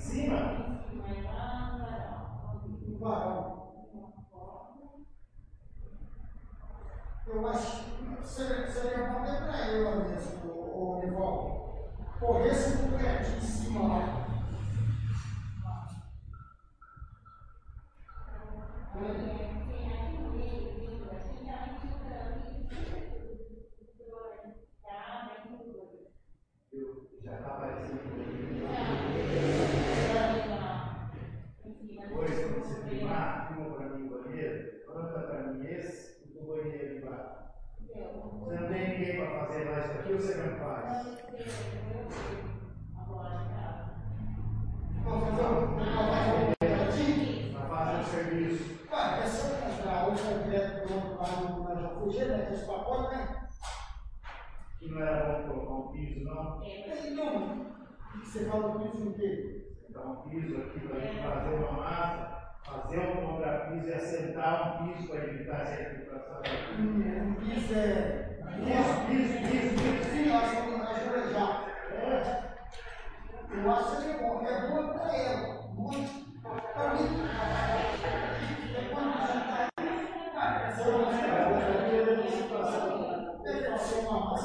cima? O varão. Eu acho que seria, seria bom até para ela mesmo, o, o Nival. Corresse um pouquinho aqui em cima lá. Já está aparecendo. Depois, quando você filmar, filma para mim o banheiro, conta para mim esse e o banheiro de baixo. Você não tem ninguém para fazer mais isso aqui, você não faz. Vamos fazer um- uma vaga aqui. Para fazer o serviço. Cara, é só comprar a outra direto do outro lado do Major Fugir, né? Que os pacotes, né? Que não era bom colocar um piso, não. Aí não. Você fala o piso inteiro. Então, um piso aqui para a gente fazer uma massa, fazer um contrapiso e assentar um piso para evitar essa infiltração. Hum, O piso é. Piso, piso, piso, piso. Sim, eu acho que eu acho já. É. Eu acho que é bom. É bom para ela. Muito. Para mim. É quando a gente tá. Cara, se eu não tiver a situação. Deve fazer uma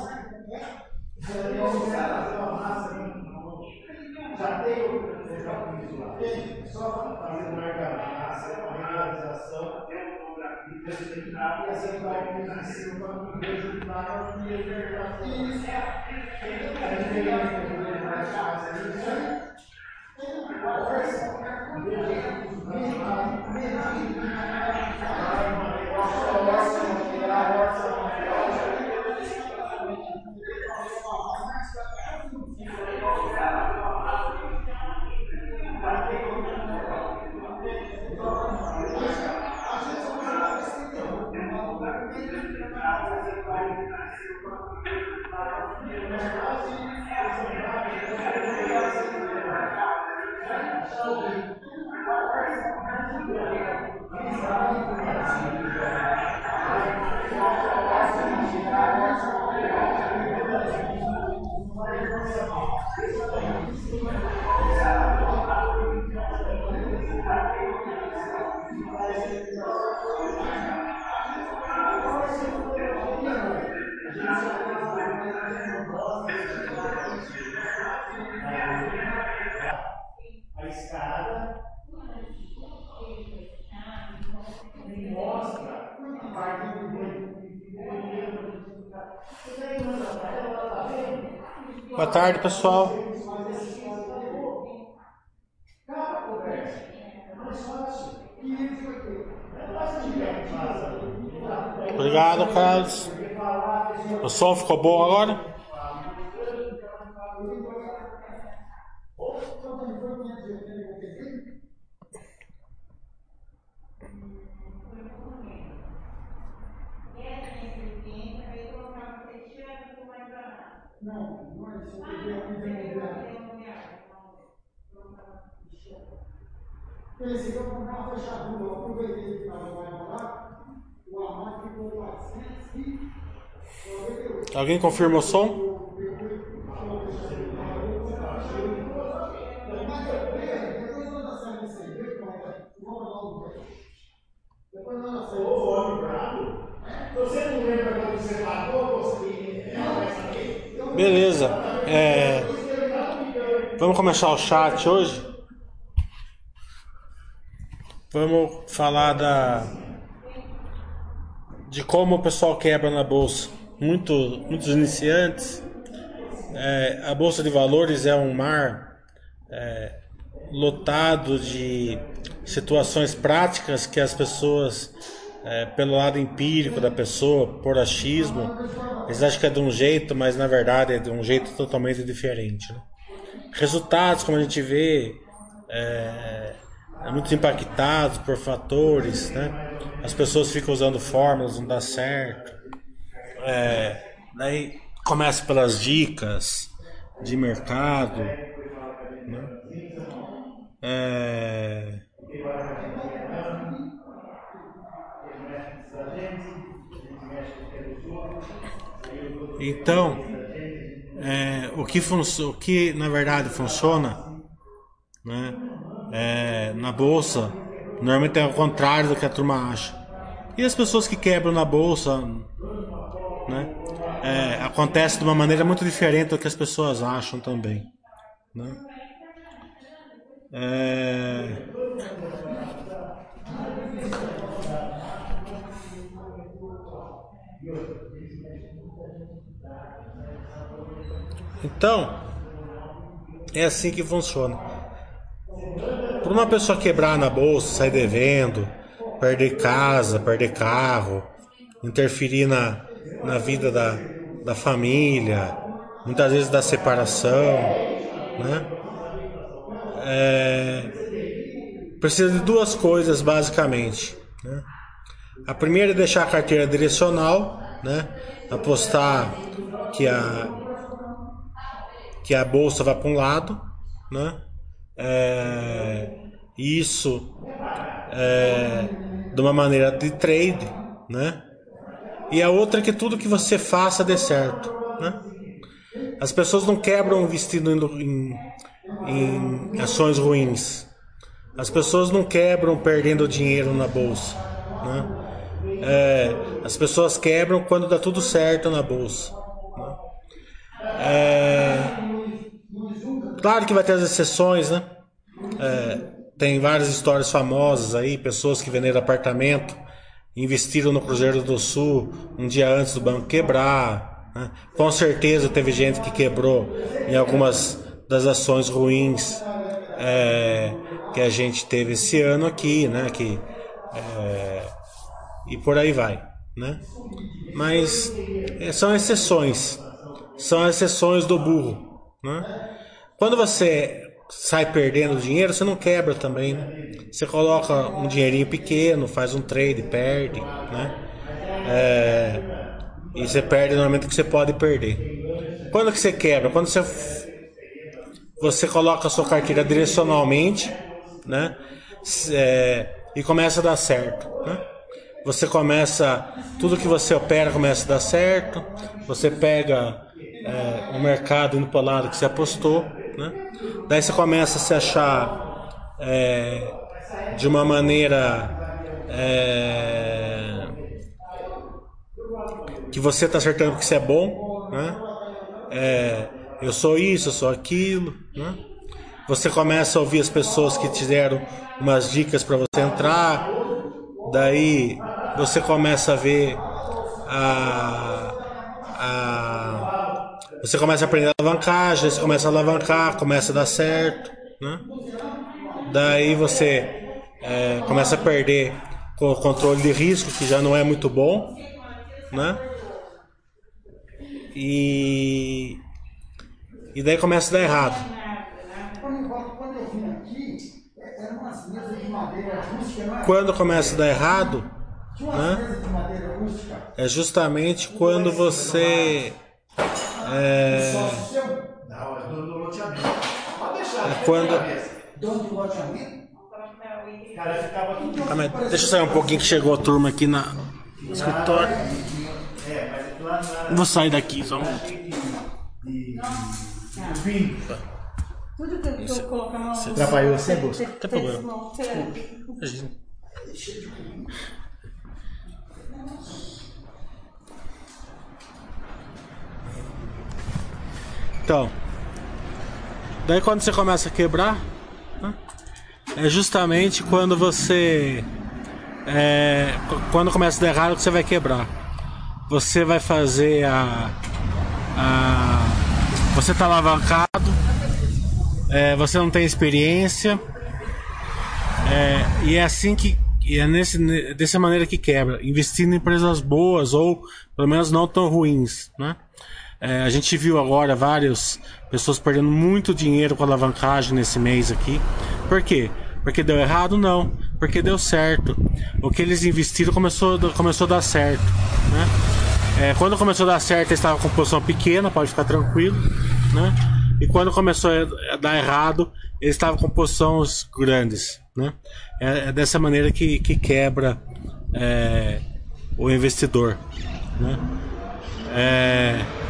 massa. fazer uma massa. Já tem o contrapiso lá. Só fazer uma argamassa, uma realização, ter um contrapiso, assentar e assentar o piso em cima para não resultar no infiltração. Isso. A diferença o mais fácil é isso aí. A de ver massa. Obrigado, Carlos. O som ficou bom agora? Não, não é isso. Eu queria intermediário. Pensei que eu comprar uma fechadura, eu aproveitei que estava mais barato, o armário ficou 498. Alguém confirma o som? Mas depois nós saímos sem ver, como é que vamos lá no Depois nós saímos. Ô, homem bravo. Você não lembra quando você pagou, você não vai saber? Beleza. É, vamos começar o chat hoje? Vamos falar da de como o pessoal quebra na bolsa. Muito, muitos iniciantes. É, a bolsa de valores é um mar é, lotado de situações práticas que as pessoas, é, pelo lado empírico da pessoa, por achismo, eles acham que é de um jeito, mas na verdade é de um jeito totalmente diferente. né? Resultados, como a gente vê, é, é muito impactados por fatores, né? As pessoas ficam usando fórmulas, não dá certo. É, daí começa pelas dicas de mercado. Né? É, então, é, o, que o que na verdade funciona né? É, na bolsa, normalmente é o contrário do que a turma acha. E as pessoas que quebram na bolsa, né? É, acontece de uma maneira muito diferente do que as pessoas acham também, né? É... Então, é assim que funciona. Para uma pessoa quebrar na bolsa, sair devendo, perder casa, perder carro, interferir na, na vida da, da família, muitas vezes da separação, né? É, precisa de duas coisas basicamente. Né? A primeira é deixar a carteira direcional, né? apostar que a que a bolsa vai para um lado, né? É, isso é, de uma maneira de trade, né? E a outra é que tudo que você faça dê certo, né? As pessoas não quebram investindo em, em ações ruins. As pessoas não quebram perdendo dinheiro na bolsa, né? É, as pessoas quebram quando dá tudo certo na bolsa. Né? É, claro que vai ter as exceções, né? É, tem várias histórias famosas aí, pessoas que venderam apartamento, investiram no Cruzeiro do Sul um dia antes do banco quebrar. Né? Com certeza teve gente que quebrou em algumas das ações ruins é, que a gente teve esse ano aqui, né? Que, é, e por aí vai, né? Mas é, são exceções, são exceções do burro, né? Quando você sai perdendo dinheiro, você não quebra também, né? Você coloca um dinheirinho pequeno, faz um trade, perde, né? É, e você perde normalmente o que você pode perder. Quando que você quebra? Quando você você coloca a sua carteira direcionalmente, né? É, e começa a dar certo, né? Você começa, tudo que você opera começa a dar certo. Você pega é, o mercado indo para o lado que você apostou, né? Daí você começa a se achar é, de uma maneira é, que você está acertando que você é bom, né? É, eu sou isso, eu sou aquilo, né? Você começa a ouvir as pessoas que te deram umas dicas para você entrar, daí você começa a ver a, você começa a aprender a alavancagem, você começa a alavancar, começa a dar certo, né? Daí você é, começa a perder o controle de risco, que já não é muito bom, né? E, e daí começa a dar errado. Quando começa a dar errado, né? É justamente quando você é, é quando ah, deixa eu sair um pouquinho que chegou a turma aqui na no escritório. Vou sair daqui só um Tudo que eu coloco a mão. Você atrapalhou você, Bolsa? Não tem problema. Então, daí quando você começa a quebrar, né, é justamente quando você. É, quando começa a dar errado que você vai quebrar. Você vai fazer a. a você tá alavancado, é, você não tem experiência, é, e é assim que. E é nesse, dessa maneira que quebra, investindo em empresas boas ou pelo menos não tão ruins, né? É, a gente viu agora várias pessoas perdendo muito dinheiro com alavancagem nesse mês aqui. Por quê? Porque deu errado? Não. Porque deu certo. O que eles investiram começou, começou a dar certo. Né? É, quando começou a dar certo, eles estavam com posição pequena, pode ficar tranquilo. Né? E quando começou a dar errado, eles estavam com posições grandes. Né? É, é dessa maneira que, que quebra é, o investidor. Né? É,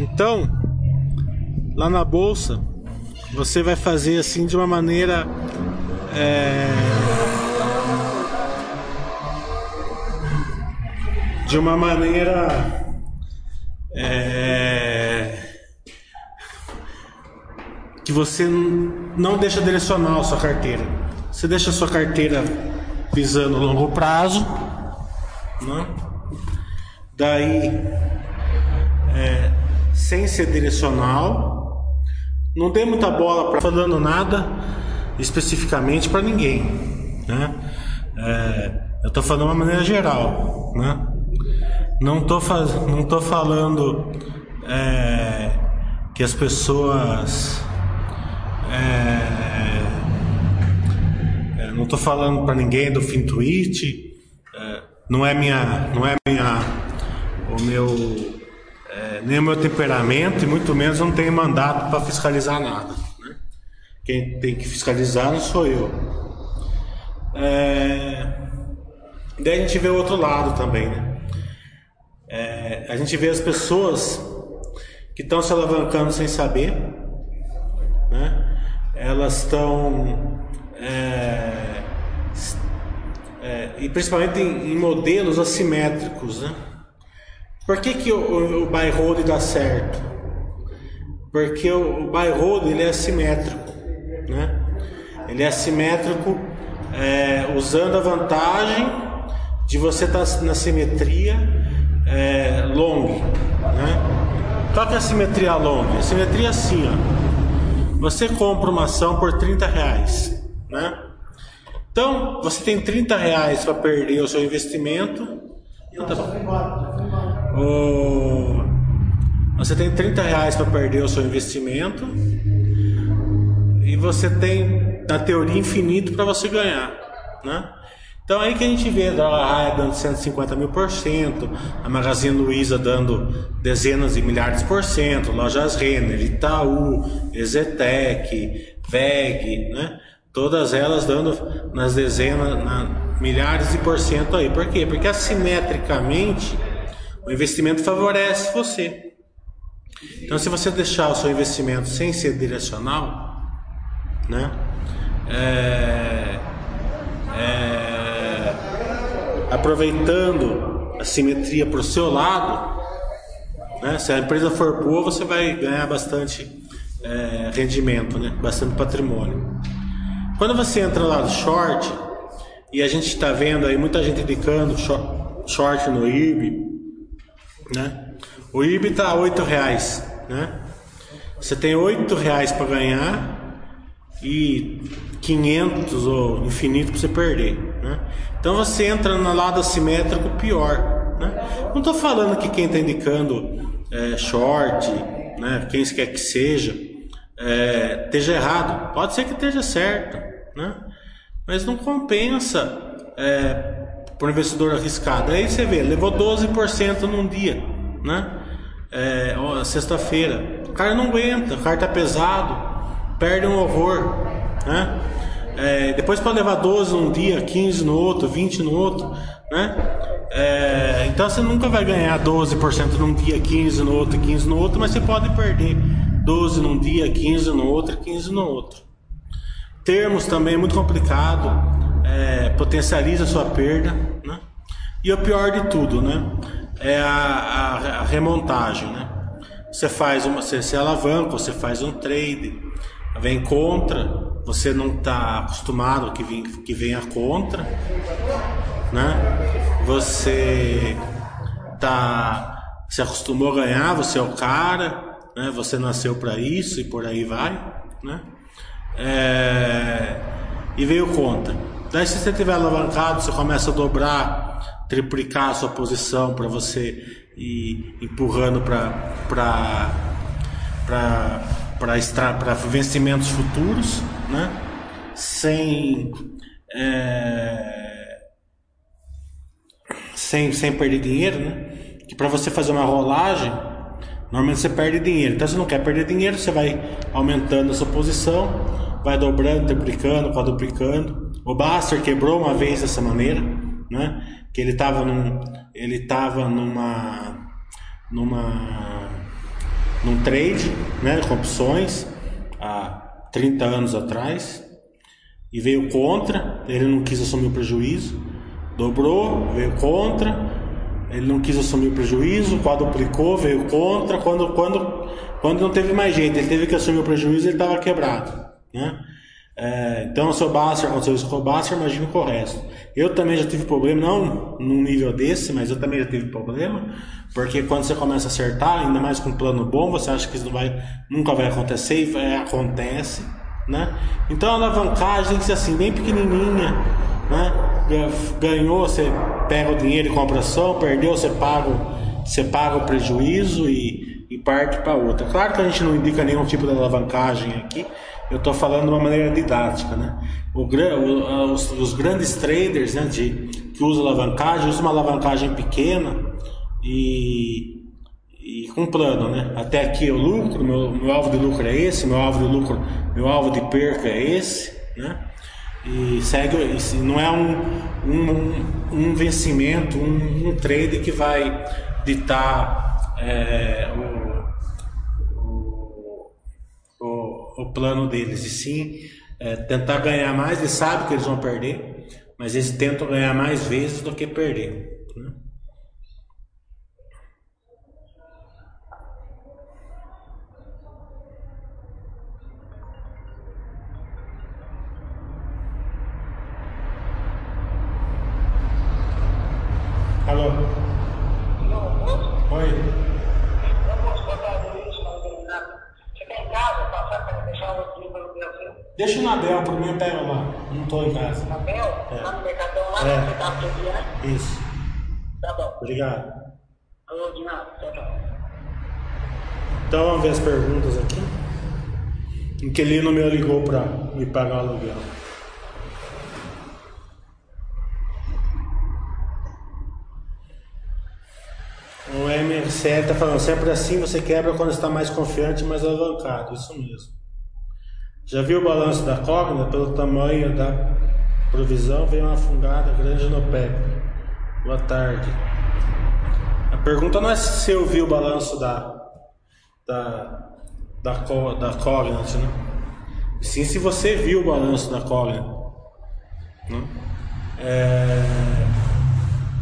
Então, lá na bolsa, você vai fazer assim de uma maneira é, de uma maneira é, que você não deixa direcional a sua carteira. Você deixa a sua carteira visando longo prazo, né? daí sem ser direcional, não dê muita bola para falando nada especificamente para ninguém, né? É, eu estou falando de uma maneira geral, né? Não estou faz... não tô falando é, que as pessoas é, é não estou falando para ninguém do fim tweet, é, não é minha, não é minha, o meu, é, nem o meu temperamento e muito menos não tenho mandato para fiscalizar nada. Né? Quem tem que fiscalizar não sou eu. É, daí a gente vê o outro lado também, né? É, a gente vê as pessoas que estão se alavancando sem saber, né? Elas estão é, é, e principalmente em, em, modelos assimétricos, né? Por que, que o, o buy hold dá certo? Porque o, o buy hold ele é assimétrico, né? Ele é assimétrico é, usando a vantagem de você estar tá na simetria é, long, né? Qual que é a simetria long? A simetria é assim, ó. Você compra uma ação por 30 reais, né? Então, você tem 30 reais para perder o seu investimento. Então, tá. O... Você tem 30 reais para perder o seu investimento. E você tem, na teoria, infinito para você ganhar, né? Então aí que a gente vê a Raia dando 150 mil por cento, a Magazine Luiza dando dezenas de milhares por cento, lojas Renner, Itaú, Ezetec, VEG, né? Todas elas dando nas dezenas, na, milhares de por cento aí. Por quê? Porque assimetricamente o investimento favorece você. Então se você deixar o seu investimento sem ser direcional, né? É, é, aproveitando a simetria para o seu lado, né? se a empresa for boa, você vai ganhar bastante é, rendimento, né? bastante patrimônio. Quando você entra lá no short, e a gente está vendo aí muita gente indicando short no IB, né? O IB está a reais, né? Você tem oito reais para ganhar e 500 ou infinito para você perder, né? Então você entra no lado assimétrico pior. Né? Não estou falando que quem está indicando é, short, né, quem quer que seja, é, esteja errado. Pode ser que esteja certo, né? mas não compensa é, para investidor arriscado. Aí você vê, levou 12% num dia, né? É, sexta-feira. O cara não aguenta, o cara está pesado, perde um horror. Né? É, depois pode levar 12 num dia, 15 no outro, 20 no outro, né? É, então você nunca vai ganhar 12% num dia, 15 no outro, 15 no outro, mas você pode perder 12 num dia, 15 no outro, 15 no outro. Termos também é muito complicado, é, potencializa sua perda, né? E o pior de tudo, né? É a, a, a remontagem, né? Você faz uma, você, você alavanca, você faz um trade, vem contra, você não está acostumado que, vem, que venha contra, né? Você tá se acostumou a ganhar, você é o cara, né? Você nasceu para isso e por aí vai, né? É... E veio contra. Daí se você tiver alavancado, você começa a dobrar, triplicar a sua posição para você ir empurrando para vencimentos futuros, né? sem, é, sem, sem perder dinheiro, né? Que para você fazer uma rolagem, normalmente você perde dinheiro. Então, se não quer perder dinheiro, você vai aumentando a sua posição, vai dobrando, triplicando, quadruplicando. O Baster quebrou uma vez dessa maneira, né? Que ele estava num, ele tava numa, numa num trade, né, com opções, há 30 anos atrás, e veio contra, ele não quis assumir o prejuízo, dobrou, veio contra, ele não quis assumir o prejuízo, quadruplicou, veio contra, quando, quando, quando não teve mais jeito, ele teve que assumir o prejuízo, ele estava quebrado, né? É, então, o seu Basser aconteceu isso com o Basser, imagina com o resto. Eu também já tive problema, não num nível desse, mas eu também já tive problema, porque quando você começa a acertar, ainda mais com um plano bom, você acha que isso não vai, nunca vai acontecer e vai, acontece, né? Então a alavancagem tem que ser assim, bem pequenininha, né? Ganhou, você pega o dinheiro e compra ação, perdeu, você paga, você paga o prejuízo e, e parte para outra. Claro que a gente não indica nenhum tipo de alavancagem aqui, eu estou falando de uma maneira didática, né? O, os, os, grandes traders né, de, que usam alavancagem, usam uma alavancagem pequena e, e com plano, né? Até aqui eu lucro, meu, meu alvo de lucro é esse, meu alvo de lucro, meu alvo de perca é esse, né? E segue, não é um, um, um vencimento, um, um trade que vai ditar é, o, o, plano deles, e sim é, tentar ganhar mais. Eles sabem que eles vão perder, mas eles tentam ganhar mais vezes do que perder. Né? Deixa na Bel, por mim eu pego lá. Não tô em casa. Na Bel? É. Lá no Mercadão, lá É. no Mercado né? Isso. Tá bom. Obrigado. Ô, de nada. Tchau, tchau. Então vamos ver as perguntas aqui. Inquilino meu ligou para me pagar o aluguel. O MRCL está falando, sempre assim você quebra quando está mais confiante, mais alavancado. Isso mesmo. Já viu o balanço da Cogna? Pelo tamanho da provisão, veio uma fungada grande no PEP. Boa tarde. A pergunta não é se eu vi o balanço da, da, da, da Cognat, né? Sim, se você viu o balanço da Cognat. Né? É,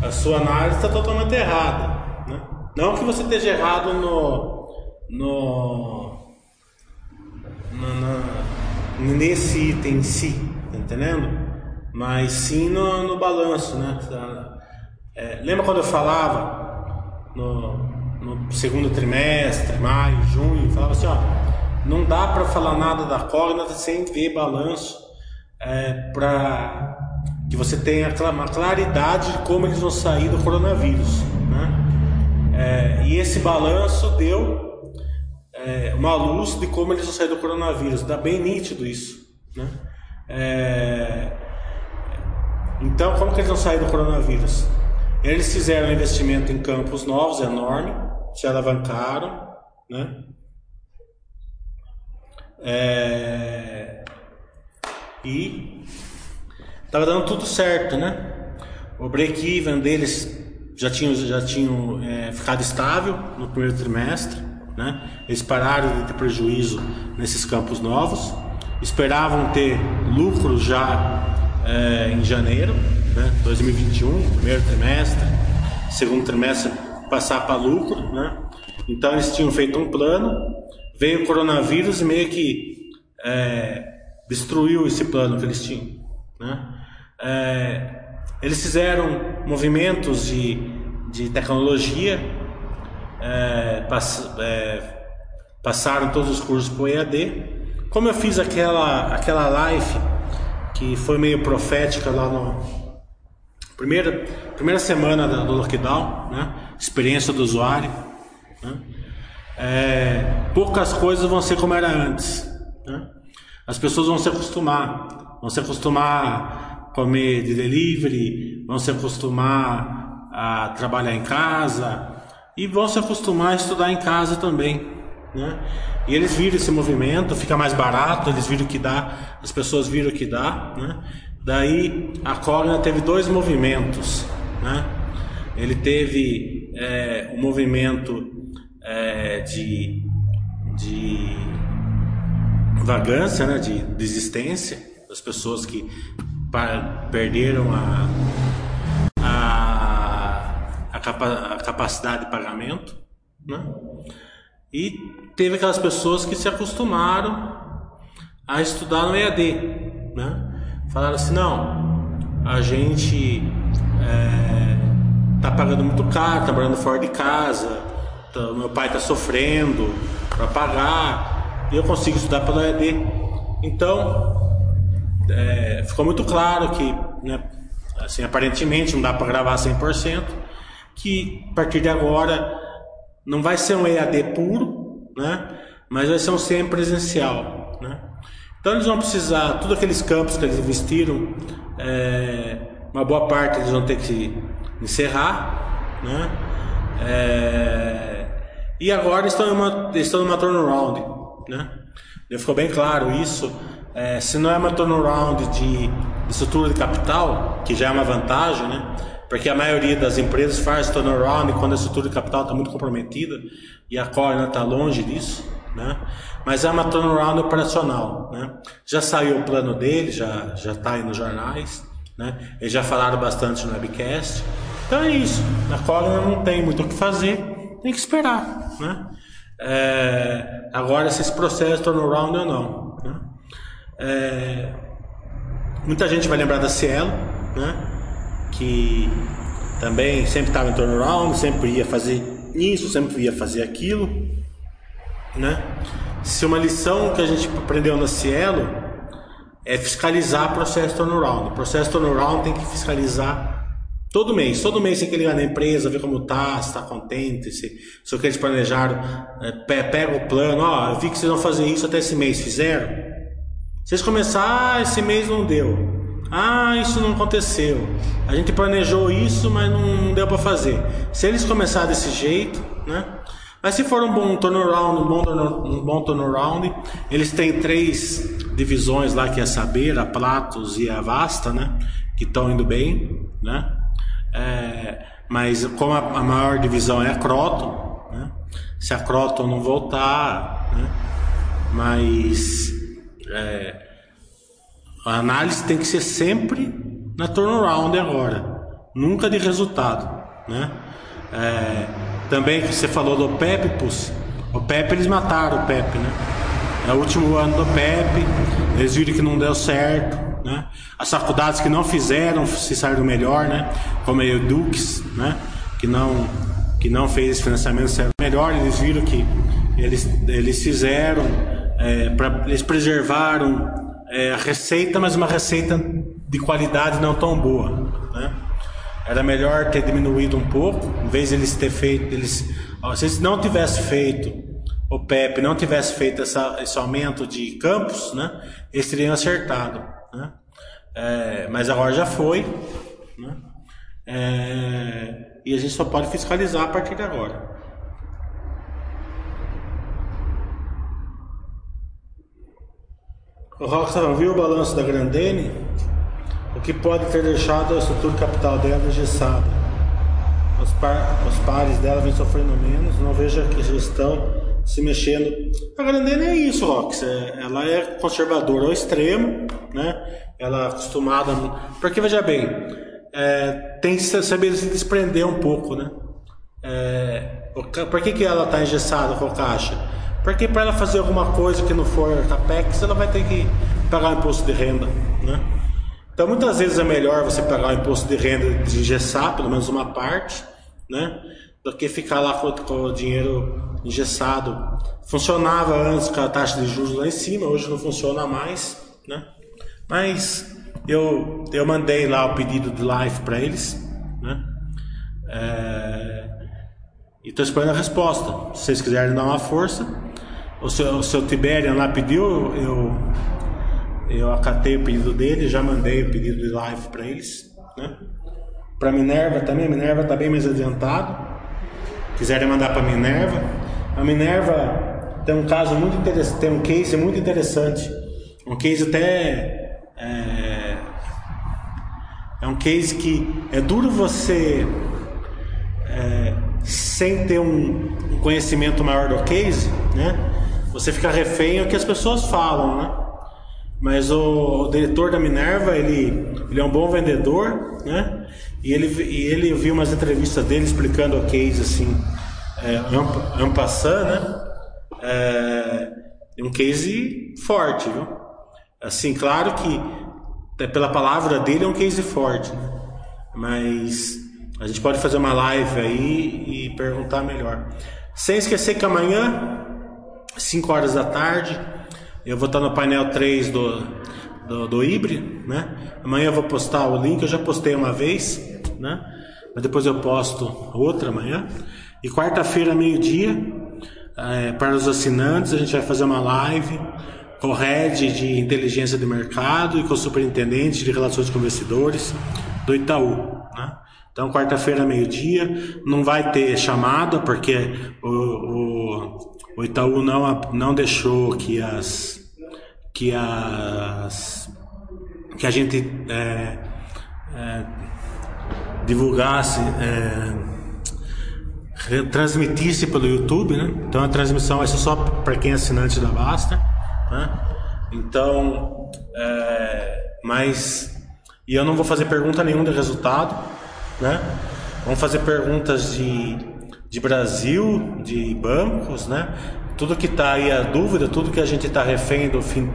a sua análise está totalmente errada. Né? Não que você esteja errado no, no, no- na- nesse item em si, tá entendendo? Mas sim no, no balanço, né? É, lembra quando eu falava no, no segundo trimestre, maio, junho, falava assim, ó, não dá para falar nada da Cognat sem ver balanço é, para que você tenha uma claridade de como eles vão sair do coronavírus, né? É, e esse balanço deu é, uma luz de como eles vão sair do coronavírus. Está bem nítido isso. Né? É, então, como que eles vão sair do coronavírus? Eles fizeram um investimento em campos novos, enorme, se alavancaram, né? É, e estava dando tudo certo, né? O break-even deles já tinham, já tinham é, ficado estável no primeiro trimestre, né? Eles pararam de ter prejuízo nesses campos novos, esperavam ter lucro já é, em janeiro, né? 2021, primeiro trimestre, segundo trimestre passar para lucro, né? Então eles tinham feito um plano, veio o coronavírus e meio que é, destruiu esse plano que eles tinham, né? É, eles fizeram movimentos de, de tecnologia, é, pass- é, passaram todos os cursos para o EAD. Como eu fiz aquela, aquela live que foi meio profética lá no primeira, primeira semana do lockdown, né? experiência do usuário, né? É, poucas coisas vão ser como era antes. né? As pessoas vão se acostumar, vão se acostumar a comer de delivery, vão se acostumar a trabalhar em casa e vão se acostumar a estudar em casa também. Né? E eles viram esse movimento, fica mais barato, eles viram que dá, as pessoas viram que dá. Né? Daí a Cogna teve dois movimentos. Né? Ele teve é, um movimento é, de de vagância, né, de desistência das pessoas que perderam a, capa- a capacidade de pagamento, né? E teve aquelas pessoas que se acostumaram a estudar no EAD, né? Falaram assim, não, a gente é, tá pagando muito caro, tá morando fora de casa, tá- meu pai tá sofrendo para pagar e eu consigo estudar pelo EAD. Então, é, ficou muito claro que, né, assim, aparentemente não dá para gravar 100%, que a partir de agora não vai ser um EAD puro, né, mas vai ser um semipresencial, né. Então eles vão precisar, todos aqueles campos que eles investiram, é, uma boa parte eles vão ter que encerrar, né, é, e agora estão numa, estão numa turnaround, né? Ficou bem claro isso. É, se não é uma turnaround de, de estrutura de capital, que já é uma vantagem, né? Porque a maioria das empresas faz turnaround quando a estrutura de capital está muito comprometida e a Core está longe disso, né? Mas é uma turnaround operacional, né? Já saiu o plano dele, já já está aí nos jornais, né? Eles já falaram bastante no webcast. Então é isso. A Core não tem muito o que fazer tem que esperar, né? É, agora se esse processo turnaround ou não, né? É, muita gente vai lembrar da Cielo, né? Que também sempre estava em turnaround, sempre ia fazer isso, sempre ia fazer aquilo, né? Se uma lição que a gente aprendeu na Cielo é fiscalizar o processo turnaround. O processo turnaround tem que fiscalizar Todo mês, todo mês tem que ligar na empresa, ver como tá, se tá contente, se, se o que eles planejaram, é, pe- pega o plano, ó, eu vi que vocês vão fazer isso até esse mês, fizeram? Vocês começaram, ah, esse mês não deu. Ah, isso não aconteceu. A gente planejou isso, mas não, deu para fazer. Se eles começarem desse jeito, né? Mas se for um bom turnaround, um bom, turno- um bom turnaround, eles têm três divisões lá, que é a Saber, a Platos e a Vasta, né? Que estão indo bem, né? É, mas como a, a maior divisão é a Croton, né? Se a Croton não voltar, né? Mas é, a análise tem que ser sempre na turnaround agora, nunca de resultado, né? É, também você falou do PEP, pus, o PEP eles mataram o PEP, né? É o último ano do PEP, eles viram que não deu certo, né? As faculdades que não fizeram se saíram melhor, né? Como a Edux, né? Que não que não fez esse financiamento saiu melhor, eles viram que eles eles fizeram é, eles preservaram é, receita, mas uma receita de qualidade não tão boa, né? Era melhor ter diminuído um pouco, em vez de eles ter feito, eles, se eles não tivessem feito o PEP, não tivesse feito essa, esse aumento de campos, né? Eles teriam acertado, né? É, mas agora já foi, né? É, e a gente só pode fiscalizar a partir de agora. O Rockstar viu o balanço da Grandene, o que pode ter deixado a estrutura capital dela engessada. Os, par, os pares dela vêm sofrendo menos, não vejo a gestão se mexendo. A Grandene é isso, Rox. É, ela é conservadora ao extremo, né? Ela é acostumada. Porque veja bem, é, tem que saber se desprender um pouco, né? É, por que, que ela está engessada com a caixa? Porque para ela fazer alguma coisa que não for CAPEX, ela vai ter que pagar o imposto de renda, né? Então muitas vezes é melhor você pagar o imposto de renda de engessar, pelo menos uma parte, né? Do que ficar lá com, com o dinheiro engessado. Funcionava antes com a taxa de juros lá em cima, hoje não funciona mais, né? Mas eu, eu mandei lá o pedido de live para eles, né? É, e estou esperando a resposta. Se vocês quiserem dar uma força, o seu, o seu lá pediu, eu, eu acatei o pedido dele, já mandei o pedido de live para eles, né? Para Minerva também, a Minerva está bem mais adiantado. Quiserem mandar para Minerva, a Minerva tem um caso muito interessante, tem um case muito interessante, um case até é, é um case que é duro você é, sem ter um conhecimento maior do case, né? Você fica refém ao que as pessoas falam, né? Mas o, o diretor da Minerva, ele, ele é um bom vendedor, né? E ele, e ele viu umas entrevistas dele explicando o case assim, é, um passant, né? É, um case forte, viu? Assim, claro que é, pela palavra dele é um case forte, né? mas a gente pode fazer uma live aí e perguntar melhor. Sem esquecer que amanhã, 5 horas da tarde, eu vou estar no painel 3 do, do, do Ibre, né? Amanhã eu vou postar o link, eu já postei uma vez, né? Mas depois eu posto outra amanhã. E quarta-feira, meio-dia, é, para os assinantes, a gente vai fazer uma live com o head de inteligência de mercado e com o superintendente de relações com investidores do Itaú. Né? Então, quarta-feira, meio-dia, não vai ter chamada, porque o, o, o, Itaú não, não deixou que as. que as. que a gente é, é, divulgasse. É, transmitisse pelo YouTube, né? Então a transmissão vai ser só para quem é assinante da Basta, né? Então, é, mas e eu não vou fazer pergunta nenhuma de resultado, né? Vamos fazer perguntas de, de Brasil, de bancos, né? Tudo que está aí a dúvida, tudo que a gente está refém do fim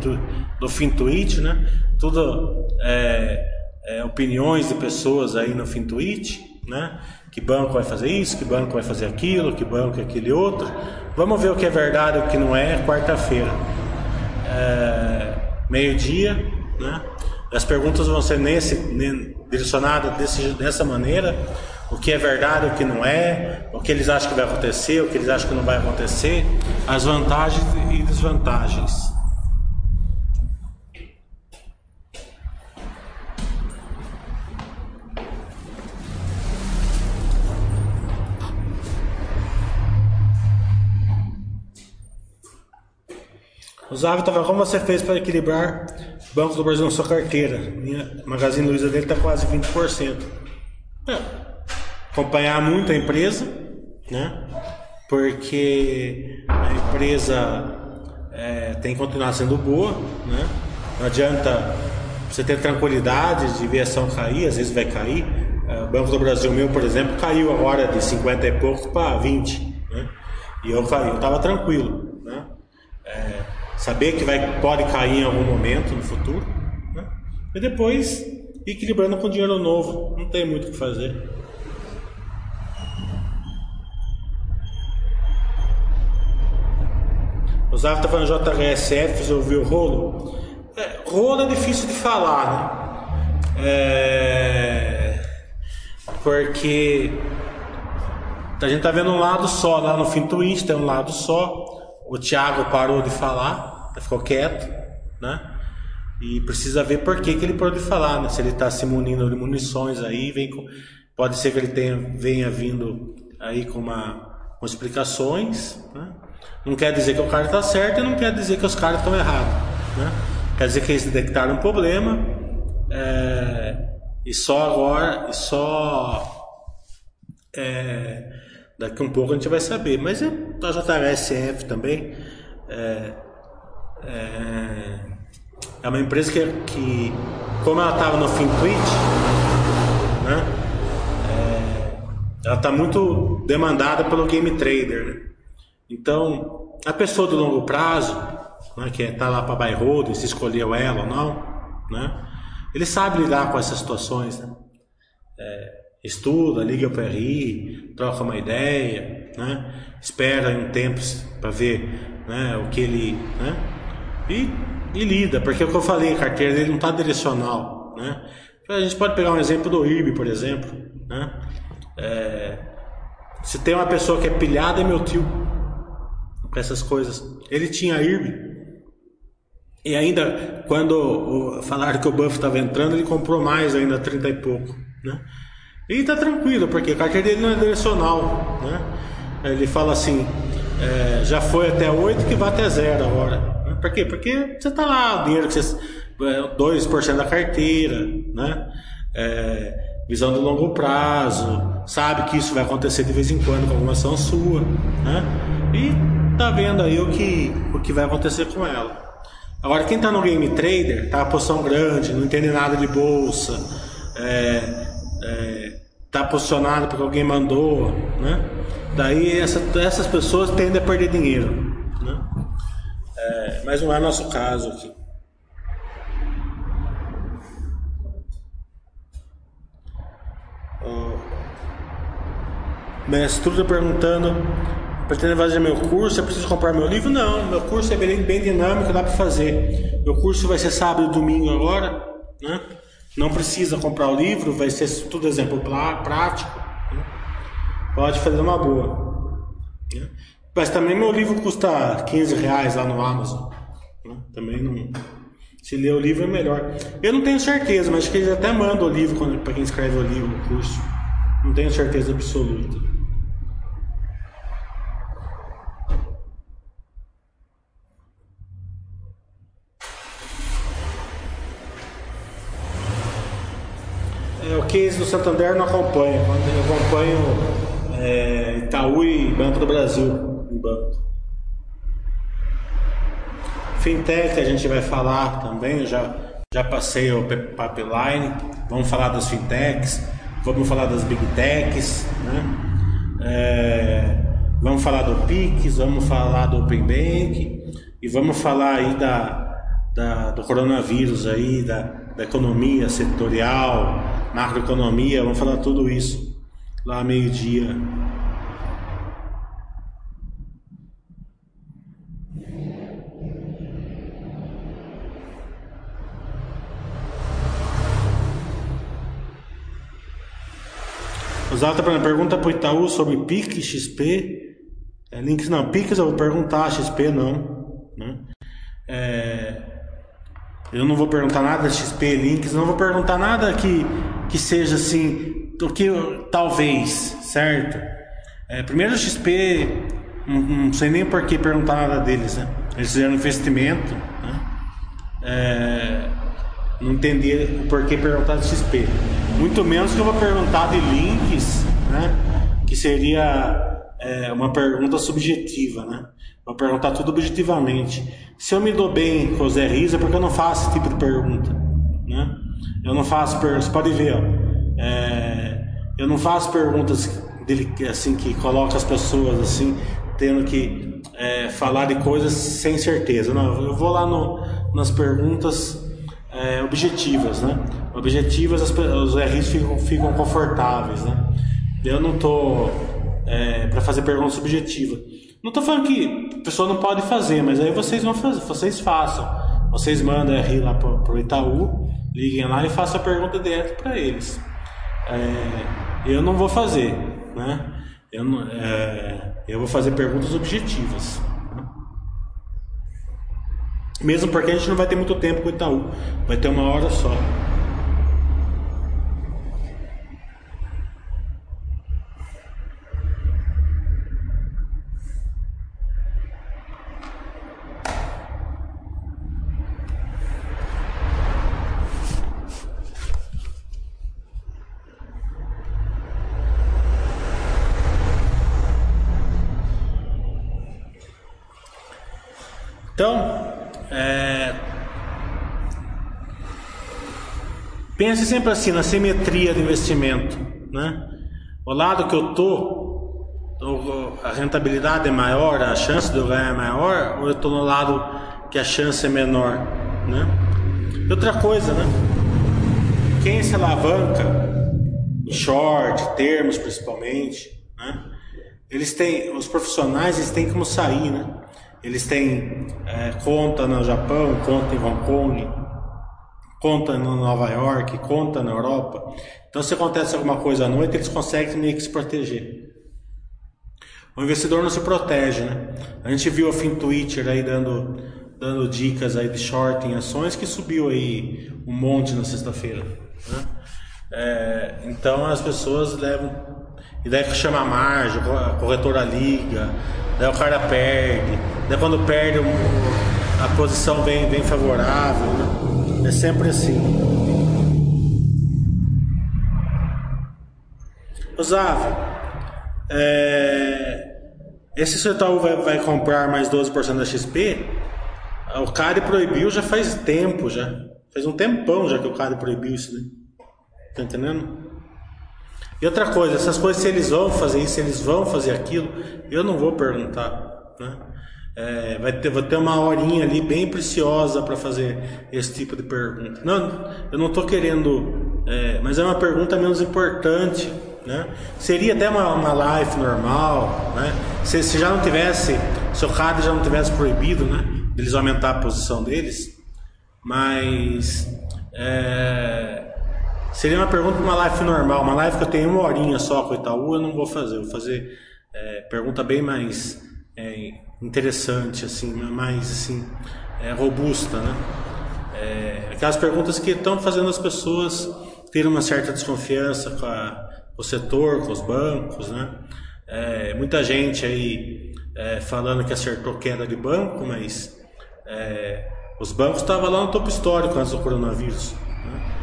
do Fintuit, né? Tudo é, é, opiniões de pessoas aí no Fintuit, né? Que banco vai fazer isso, que banco vai fazer aquilo, que banco é aquele outro. Vamos ver o que é verdade e o que não é, quarta-feira. É, Meio-dia, né? As perguntas vão ser nesse, direcionadas desse, dessa maneira. O que é verdade, o que não é, o que eles acham que vai acontecer, o que eles acham que não vai acontecer, as vantagens e desvantagens. Usava, tava, como você fez para equilibrar bancos do Brasil na sua carteira? Minha Magazine Luiza dele está quase 20%. É, acompanhar muito a empresa, né? Porque a empresa é, tem que continuar sendo boa, né? Não adianta você ter tranquilidade de ver a ação cair, às vezes vai cair. É, o Banco do Brasil meu, por exemplo, caiu agora de 50 e pouco para 20, né? E eu caí, eu estava tranquilo, né? É, saber que vai, pode cair em algum momento no futuro, né? e depois equilibrando com dinheiro novo, não tem muito o que fazer. O Zaf está falando JHSF, ouviu o rolo? É, rolo é difícil de falar, né? É... Porque a gente tá vendo um lado só, lá no fim twist tem um lado só. O Thiago parou de falar, ficou quieto, né? E precisa ver por que, que ele pode falar, né? Se ele está se munindo de munições aí, vem com, pode ser que ele tenha, venha vindo aí com, uma, com explicações, né? Não quer dizer que o cara está certo e não quer dizer que os caras estão errados, né? Quer dizer que eles detectaram um problema é, e só agora, e só é, daqui um pouco a gente vai saber. Mas é da JHSF também. É, é, é uma empresa que, que como ela estava no FinTwitch, né? É, ela está muito demandada pelo game trader. Né? Então, a pessoa do longo prazo, né, que está lá para buy hold, se escolheu ela ou não, né? Ele sabe lidar com essas situações, né? É, estuda, liga para RI, troca uma ideia, né? espera um tempo para ver né, o que ele. Né? E, e lida, porque é o que eu falei, a carteira dele não está direcional. Né? A gente pode pegar um exemplo do IRB, por exemplo. Né? É, se tem uma pessoa que é pilhada, é meu tio. Com essas coisas. Ele tinha IRB. E ainda, quando falaram que o Buff estava entrando, ele comprou mais ainda, 30 e pouco. Né? E tá tranquilo, porque a carteira dele não é direcional. Né? Ele fala assim: é, já foi até 8 que vai até zero agora. Por quê? Porque você está lá, o dinheiro que você. 2% é, da carteira, né? É, visão de longo prazo, sabe que isso vai acontecer de vez em quando com alguma ação sua, né? E tá vendo aí o que, o que vai acontecer com ela. Agora, quem tá no game trader, tá a posição grande, não entende nada de bolsa, é, é, tá posicionado porque alguém mandou, né? Daí essa, essas pessoas tendem a perder dinheiro? É, mas não é nosso caso aqui. Mestre Truda perguntando: pretende fazer meu curso? É preciso comprar meu livro? Não, meu curso é bem, bem dinâmico, dá para fazer. Meu curso vai ser sábado e domingo agora, né? Não precisa comprar o livro, vai ser tudo exemplo prático. Né? Pode fazer uma boa. Né? Mas também meu livro custa 15 reais lá no Amazon. Né? Também não. Se ler o livro é melhor. Eu não tenho certeza, mas acho que eles até mandam o livro para quem escreve o livro, o curso. Não tenho certeza absoluta. É, o case do Santander não acompanha. Eu acompanho é, Itaú e Banco do Brasil em. Fintech a gente vai falar também, já, já passei o pipeline, vamos falar das fintechs, vamos falar das big techs, né? É, vamos falar do Pix, vamos falar do Open Bank e vamos falar aí da, da do coronavírus aí, da, da economia setorial, macroeconomia, vamos falar tudo isso lá meio-dia. Exato, pergunta para o Itaú sobre PIC, XP. É, links não, PIX eu vou perguntar, XP não. Né? É, eu não vou perguntar nada XP, links, não vou perguntar nada que, que seja assim, do que talvez, certo? É, primeiro XP, não, não, sei nem por que perguntar nada deles, né? Eles fizeram investimento, né? É, não entendi o porquê perguntar de XP. Muito menos que eu vou perguntar de links, né? Que seria é, uma pergunta subjetiva, né? Vou perguntar tudo objetivamente. Se eu me dou bem com o Zé Riza, é porque eu não faço esse tipo de pergunta, né? Eu não faço perguntas, pode ver, ó. É, eu não faço perguntas dele, assim que coloca as pessoas assim tendo que é, falar de coisas sem certeza. Não, eu vou lá no, nas perguntas é, objetivas, né? Objetivas, as, os RIs ficam, ficam confortáveis, né? Eu não tô é, para fazer pergunta subjetiva. Não tô falando que a pessoa não pode fazer, mas aí vocês vão fazer, vocês façam. Vocês mandam RI lá pro, pro Itaú, liguem lá e façam a pergunta direto para eles. É, eu não vou fazer, né? Eu, é, eu vou fazer perguntas objetivas. Mesmo porque a gente não vai ter muito tempo com o Itaú. Vai ter uma hora só. Então, é... pense sempre assim na simetria do investimento, né? O lado que eu tô, a rentabilidade é maior, a chance de eu ganhar é maior, ou eu tô no lado que a chance é menor, né? Outra coisa, né? Quem se alavanca, short, termos principalmente, né? Eles têm, os profissionais, eles têm como sair, né? Eles têm é, conta no Japão, conta em Hong Kong, conta em Nova York, conta na Europa. Então, se acontece alguma coisa à noite, eles conseguem meio que se proteger. O investidor não se protege, né? A gente viu a FinTwitcher aí dando, dando dicas aí de short em ações que subiu aí um monte na sexta-feira. Né? É, então as pessoas levam. E daí chama a margem, a corretora liga, daí o cara perde, daí quando perde a posição vem, vem favorável. Né? É sempre assim. Osávio, é, esse se o Itaú vai, vai comprar mais 12% da XP, o CAD proibiu já faz tempo já. Faz um tempão já que o CAD proibiu isso, né? Tá entendendo? E outra coisa, essas coisas, se eles vão fazer isso, se eles vão fazer aquilo, eu não vou perguntar, né? É, vai ter, vou ter uma horinha ali bem preciosa para fazer esse tipo de pergunta. Não, eu não estou querendo, é, mas é uma pergunta menos importante, né? Seria até uma, uma live normal, né? Se, se já não tivesse, se o CAD já não tivesse proibido, né? Eles aumentar a posição deles, mas é, seria uma pergunta uma live normal, uma live que eu tenho uma horinha só com o Itaú, eu não vou fazer, vou fazer é, pergunta bem mais é, interessante, assim, mais assim, é, robusta, né? É, aquelas perguntas que estão fazendo as pessoas terem uma certa desconfiança com, a, com o setor, com os bancos, né? É, muita gente aí é, falando que acertou queda de banco, mas é, os bancos estavam lá no topo histórico antes do coronavírus. Né?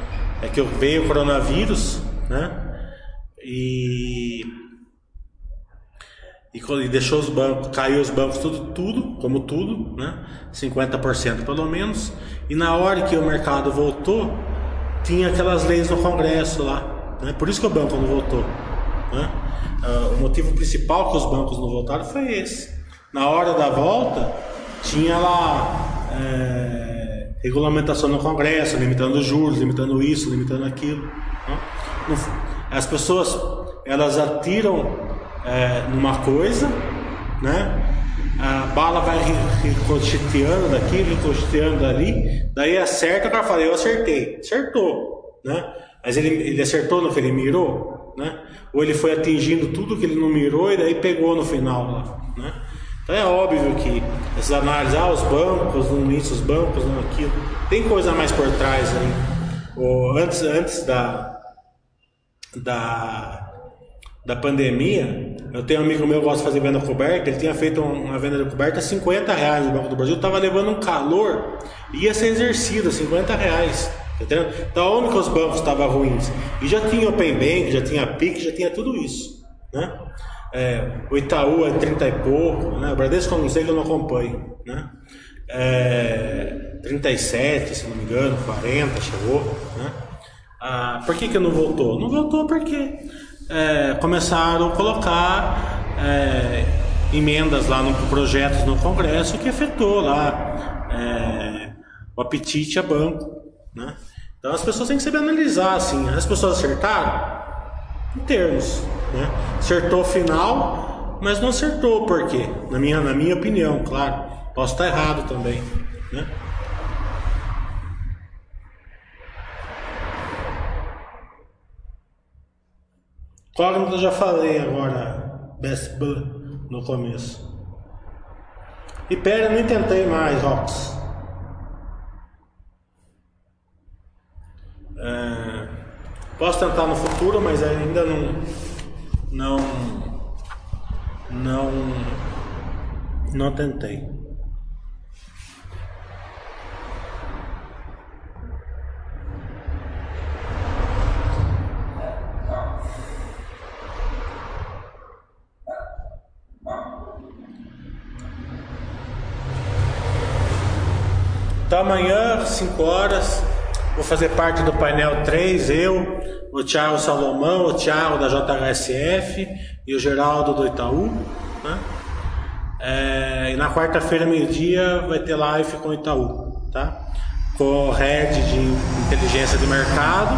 É que veio o coronavírus, né? E e, deixou os bancos, caiu os bancos tudo, tudo, como tudo, né? 50% pelo menos. E na hora que o mercado voltou, tinha aquelas leis no Congresso lá, né? Por isso que o banco não voltou, né? Uh, o motivo principal que os bancos não voltaram foi esse. Na hora da volta, tinha lá é, regulamentação no Congresso, limitando os juros, limitando isso, limitando aquilo. Né? As pessoas elas atiram é, numa coisa, né? A bala vai ricocheteando daqui, ricocheteando dali, daí acerta, o cara fala, eu acertei. Acertou, né? Mas ele, ele acertou no que ele mirou, né? Ou ele foi atingindo tudo que ele não mirou e daí pegou no final né? Então é óbvio que essas análises, ah, os bancos, não isso, os bancos, não aquilo, tem coisa mais por trás aí. Ou antes, antes da, da da pandemia, eu tenho um amigo meu que gosta de fazer venda coberta, ele tinha feito uma venda coberta a 50 reais no Banco do Brasil, estava levando um calor, ia ser exercido a 50 reais. Tá entendendo? Então onde que os bancos estavam ruins? E já tinha Open Bank, já tinha PIC, já tinha tudo isso. Né? É, o Itaú é 30 e pouco, né? o Bradesco eu não sei que eu não acompanho. Né? É, 37, se não me engano, 40 chegou. Né? Ah, por que, que não voltou? Não voltou porque é, começaram a colocar é, emendas lá no projetos no Congresso que afetou lá é, o apetite a banco, né? Então as pessoas têm que saber analisar assim, as pessoas acertaram em termos, né? Acertou final, mas não acertou por quê? Na minha, na minha opinião, claro. Posso estar errado também, né? Cognitive eu já falei agora, Best Blue, no começo. E pera, nem tentei mais, Rox. É, posso tentar no futuro, mas ainda não. Não. Não. Não tentei. Então amanhã, 5 horas, vou fazer parte do painel 3, eu, o Thiago Salomão, o Thiago da JHSF e o Geraldo do Itaú. Né? É, e na quarta-feira, meio-dia, vai ter live com o Itaú, tá? Com o head de inteligência de mercado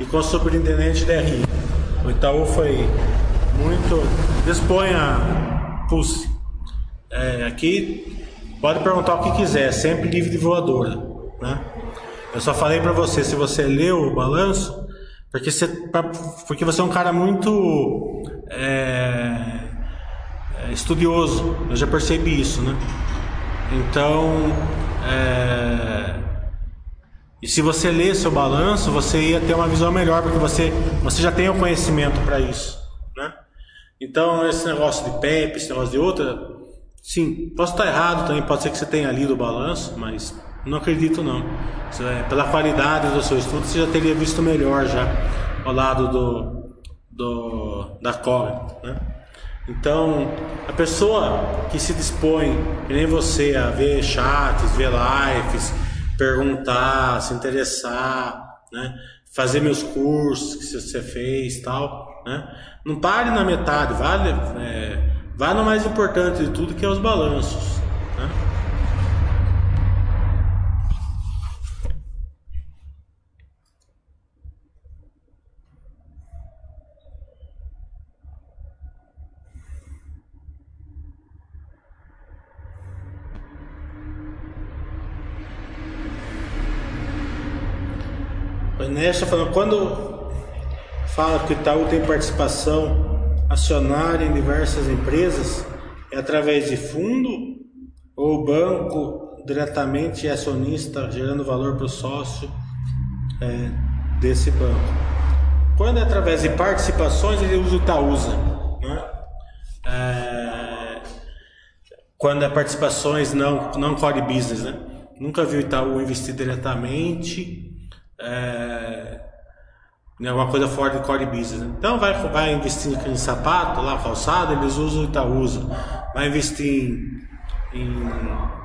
e com o superintendente da RI. O Itaú foi muito. Dispõe a Pulse. É, aqui Pode perguntar o que quiser, sempre livre de voadora, né? Eu só falei para você, se você leu o balanço, porque você, porque você é um cara muito é, é, estudioso, eu já percebi isso, né? Então, é, e se você lê seu balanço, você ia ter uma visão melhor, porque você, você já tem o conhecimento para isso, né? Então, esse negócio de PEP, esse negócio de outra, Sim, posso estar errado também, pode ser que você tenha lido o balanço, mas não acredito não. Você, pela qualidade do seu estudo, você já teria visto melhor já ao lado do, do da Coven, né? Então, a pessoa que se dispõe, que nem você, a ver chats, ver lives, perguntar, se interessar, né? fazer meus cursos que você fez tal, né? Não pare na metade, vale, é, vá no mais importante de tudo que é os balanços. Né? O Ernesto falando, quando fala que o Itaú tem participação acionária em diversas empresas, é através de fundo ou banco diretamente é acionista, gerando valor para o sócio é, desse banco. Quando é através de participações, ele usa o Itaúsa. Né? É, quando é participações não, não core business, né? Nunca vi o Itaú investir diretamente é, em alguma coisa fora de core business. Né? Então vai, vai investir em sapato, lá, calçado, eles usam Itaúsa. Vai investir em, em,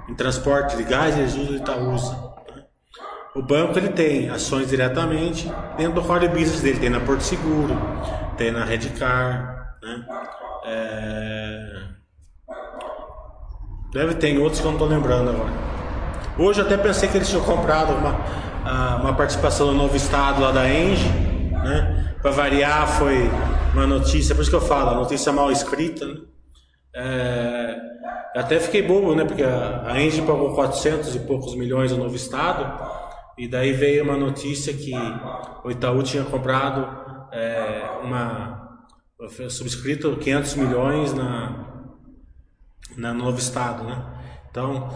em transporte de gás, eles usam Itaúsa. Né? O banco ele tem ações diretamente dentro do core business dele, tem na Porto Seguro, tem na Redcar, né? É... Deve ter outros que eu não estou lembrando agora. Hoje eu até pensei que eles tinham comprado uma, uma participação no novo estado lá da Engie, né? Para variar foi uma notícia, por isso que eu falo, notícia mal escrita, né? É, até fiquei bobo, né? Porque a, a Engie pagou 400 e poucos milhões no novo estado e daí veio uma notícia que o Itaú tinha comprado é, uma subscrito 500 milhões na, na no novo estado, né? Então,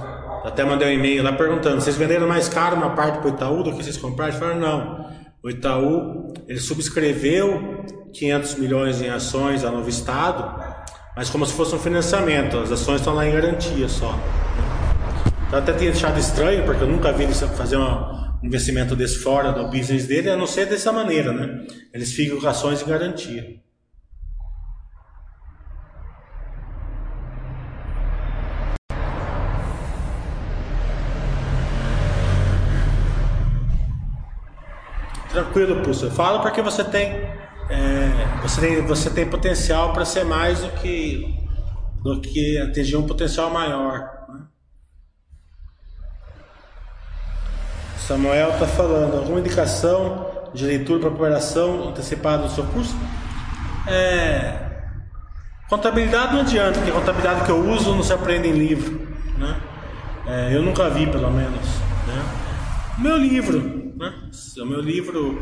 até mandei um e-mail lá perguntando: vocês venderam mais caro uma parte para o Itaú do que vocês compraram? Eles falaram: não. O Itaú ele subscreveu 500 milhões em ações a novo Estado, mas como se fosse um financiamento, as ações estão lá em garantia só. Então, até tinha achado estranho, porque eu nunca vi eles fazer um investimento desse fora do business dele, a não ser dessa maneira, né? Eles ficam com ações em garantia. Tranquilo. Fala porque você tem, é, você tem, você tem potencial para ser mais do que, do que atingir um potencial maior. Né? Samuel está falando, alguma indicação de leitura para preparação antecipada do seu curso? É, contabilidade não adianta, porque a contabilidade que eu uso não se aprende em livro. Né? É, eu nunca vi, pelo menos. Né? Meu livro, né? O meu livro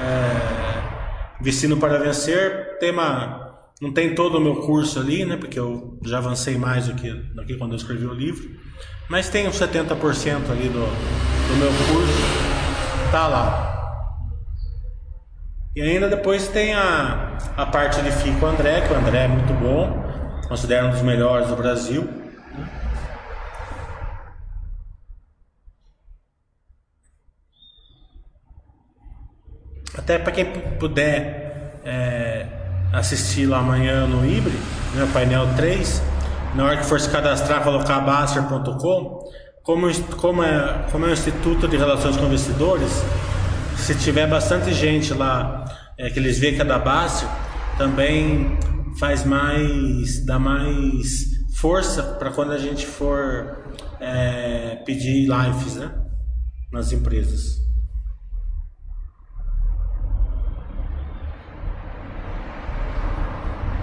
é, para Vencer, tema não tem todo o meu curso ali, né? Porque eu já avancei mais do que, do que quando eu escrevi o livro. Mas tem uns 70% ali do, do meu curso. Tá lá. E ainda depois tem a, a parte de FII com o André, que o André é muito bom. Considero um dos melhores do Brasil. Até para quem puder é, assistir lá amanhã no Ibre, né, painel 3, na hora que for se cadastrar, colocar baster.com, como, como, é, como é um instituto de relações com investidores, se tiver bastante gente lá é, que eles veem que é da Baster, também faz mais, dá mais força para quando a gente for é, pedir lives né, nas empresas.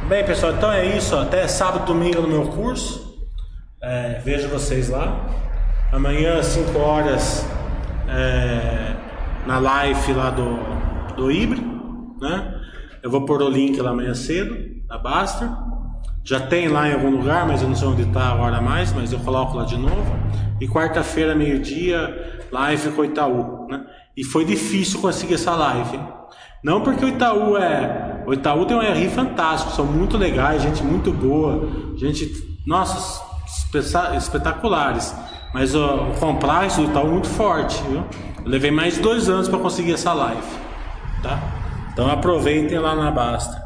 Bem, pessoal, então é isso. Até sábado, domingo no meu curso. É, vejo vocês lá. Amanhã, às 5 horas, é, na live lá do, do Ibre. Né? Eu vou pôr o link lá amanhã cedo, da Basta. Já tem lá em algum lugar, mas eu não sei onde está agora mais, mas eu coloco lá de novo. E quarta-feira, meio-dia, live com o Itaú. Né? E foi difícil conseguir essa live. Não porque o Itaú é. O Itaú tem um RI fantástico, são muito legais, gente muito boa, gente, nossa, espetaculares. Mas o, o complexo do Itaú é muito forte, viu? Eu levei mais de dois anos para conseguir essa live, tá? Então aproveitem lá na Basta.